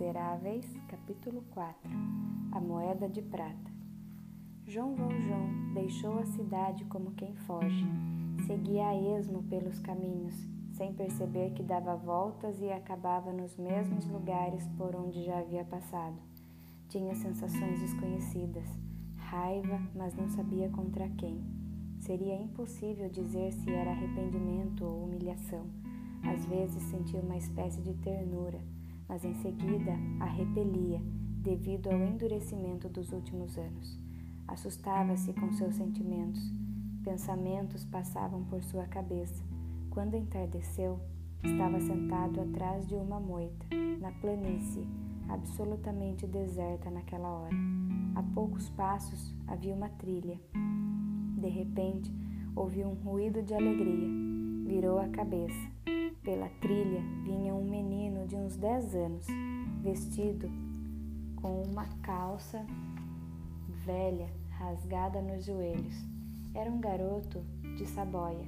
Miseráveis, capítulo 4 A moeda de prata. João Valjean deixou a cidade como quem foge. Seguia a esmo pelos caminhos, sem perceber que dava voltas e acabava nos mesmos lugares por onde já havia passado. Tinha sensações desconhecidas, raiva, mas não sabia contra quem. Seria impossível dizer se era arrependimento ou humilhação. Às vezes sentia uma espécie de ternura mas em seguida a repelia devido ao endurecimento dos últimos anos. Assustava-se com seus sentimentos. Pensamentos passavam por sua cabeça. Quando entardeceu, estava sentado atrás de uma moita, na planície, absolutamente deserta naquela hora. A poucos passos havia uma trilha. De repente, ouviu um ruído de alegria. Virou a cabeça. Pela trilha vinha um menino de uns dez anos, vestido com uma calça velha rasgada nos joelhos. Era um garoto de Saboia.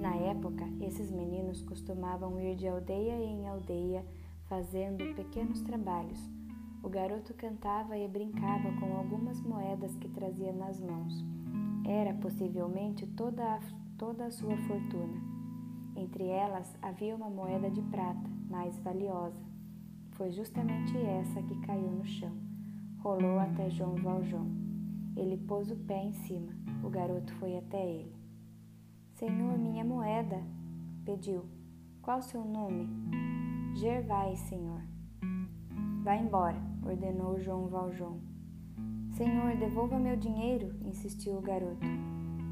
Na época, esses meninos costumavam ir de aldeia em aldeia fazendo pequenos trabalhos. O garoto cantava e brincava com algumas moedas que trazia nas mãos. Era possivelmente toda a, toda a sua fortuna. Entre elas havia uma moeda de prata, mais valiosa. Foi justamente essa que caiu no chão. Rolou até João Valjean. Ele pôs o pé em cima. O garoto foi até ele. Senhor, minha moeda, pediu. Qual seu nome? Gervais, senhor. Vá embora, ordenou João Valjean. Senhor, devolva meu dinheiro, insistiu o garoto.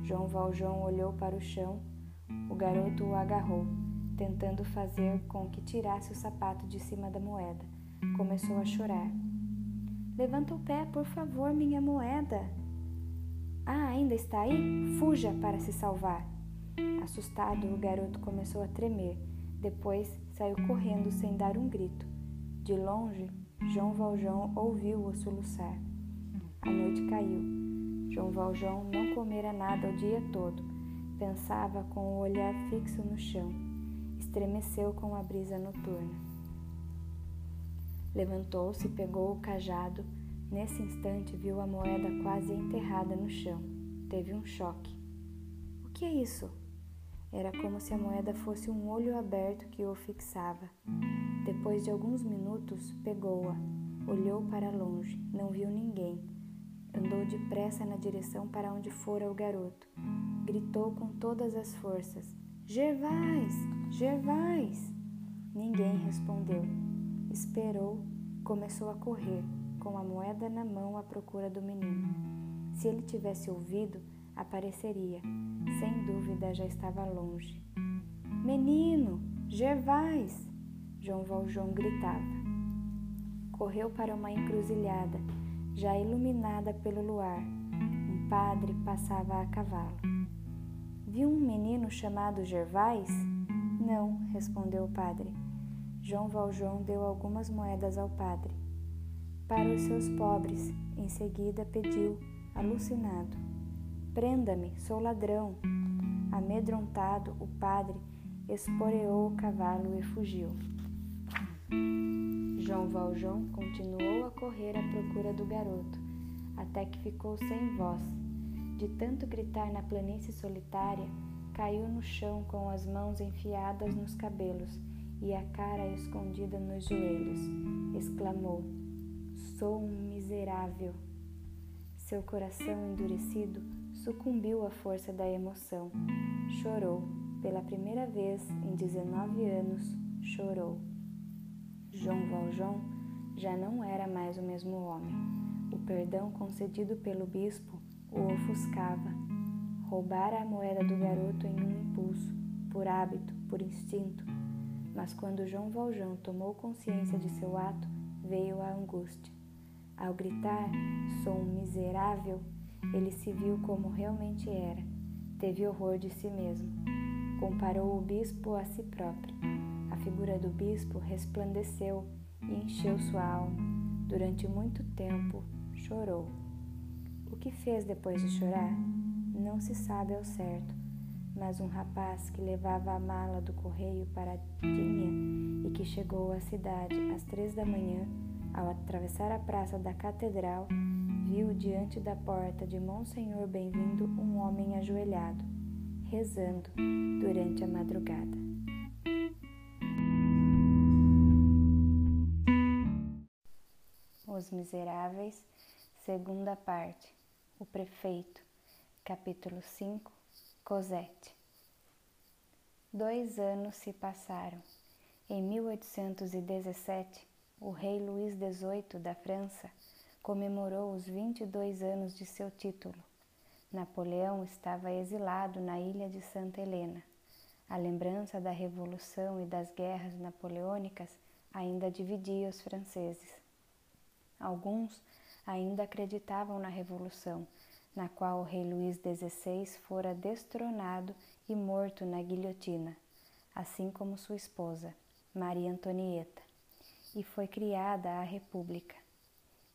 João Valjean olhou para o chão o garoto o agarrou, tentando fazer com que tirasse o sapato de cima da moeda. Começou a chorar. Levanta o pé, por favor, minha moeda. Ah, ainda está aí? Fuja para se salvar. Assustado, o garoto começou a tremer. Depois saiu correndo sem dar um grito. De longe, João Valjean ouviu-o soluçar. A noite caiu. João Valjean não comera nada o dia todo Pensava com o olhar fixo no chão. Estremeceu com a brisa noturna. Levantou-se, pegou o cajado. Nesse instante, viu a moeda quase enterrada no chão. Teve um choque. O que é isso? Era como se a moeda fosse um olho aberto que o fixava. Depois de alguns minutos, pegou-a, olhou para longe, não viu ninguém. Andou depressa na direção para onde fora o garoto gritou com todas as forças: Gervais! Gervais! Ninguém respondeu. Esperou, começou a correr, com a moeda na mão à procura do menino. Se ele tivesse ouvido, apareceria. Sem dúvida já estava longe. Menino! Gervais! João Valjean gritava. Correu para uma encruzilhada, já iluminada pelo luar. Um padre passava a cavalo. Viu um menino chamado Gervais? Não, respondeu o padre. João Valjean deu algumas moedas ao padre. Para os seus pobres, em seguida pediu, alucinado: Prenda-me, sou ladrão. Amedrontado, o padre esporeou o cavalo e fugiu. João Valjean continuou a correr à procura do garoto, até que ficou sem voz de tanto gritar na planície solitária, caiu no chão com as mãos enfiadas nos cabelos e a cara escondida nos joelhos. Exclamou: Sou um miserável. Seu coração endurecido sucumbiu à força da emoção. Chorou. Pela primeira vez em 19 anos, chorou. João Valjean já não era mais o mesmo homem. O perdão concedido pelo bispo o ofuscava. Roubara a moeda do garoto em um impulso, por hábito, por instinto. Mas quando João Valjean tomou consciência de seu ato, veio a angústia. Ao gritar, sou um miserável, ele se viu como realmente era. Teve horror de si mesmo. Comparou o bispo a si próprio. Figura do bispo resplandeceu e encheu sua alma. Durante muito tempo, chorou. O que fez depois de chorar? Não se sabe ao certo. mas um rapaz que levava a mala do correio para Dinha e que chegou à cidade às três da manhã, ao atravessar a praça da catedral, viu diante da porta de Monsenhor Bem-vindo um homem ajoelhado, rezando durante a madrugada. Os Miseráveis, segunda parte, o Prefeito, capítulo 5, Cosette. Dois anos se passaram. Em 1817, o rei Luís XVIII da França comemorou os 22 anos de seu título. Napoleão estava exilado na ilha de Santa Helena. A lembrança da Revolução e das guerras napoleônicas ainda dividia os franceses. Alguns ainda acreditavam na Revolução, na qual o rei Luís XVI fora destronado e morto na guilhotina, assim como sua esposa, Maria Antonieta, e foi criada a República.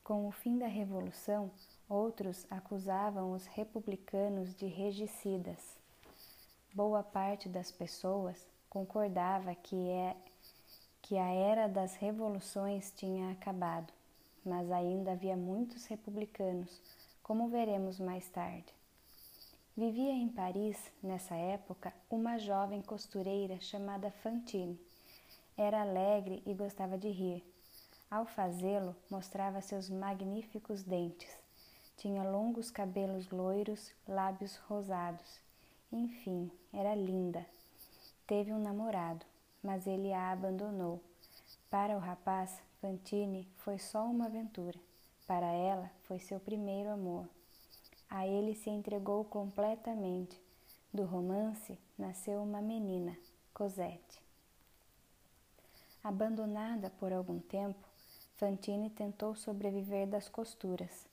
Com o fim da Revolução, outros acusavam os republicanos de regicidas. Boa parte das pessoas concordava que, é, que a era das revoluções tinha acabado mas ainda havia muitos republicanos, como veremos mais tarde. Vivia em Paris, nessa época, uma jovem costureira chamada Fantine. Era alegre e gostava de rir. Ao fazê-lo, mostrava seus magníficos dentes. Tinha longos cabelos loiros, lábios rosados. Enfim, era linda. Teve um namorado, mas ele a abandonou. Para o rapaz, Fantine foi só uma aventura. Para ela, foi seu primeiro amor. A ele se entregou completamente. Do romance nasceu uma menina, Cosette. Abandonada por algum tempo, Fantine tentou sobreviver das costuras,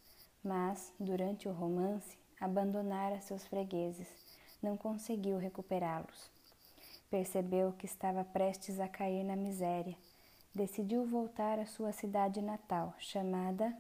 mas, durante o romance, abandonara seus fregueses, não conseguiu recuperá-los. Percebeu que estava prestes a cair na miséria decidiu voltar à sua cidade natal, chamada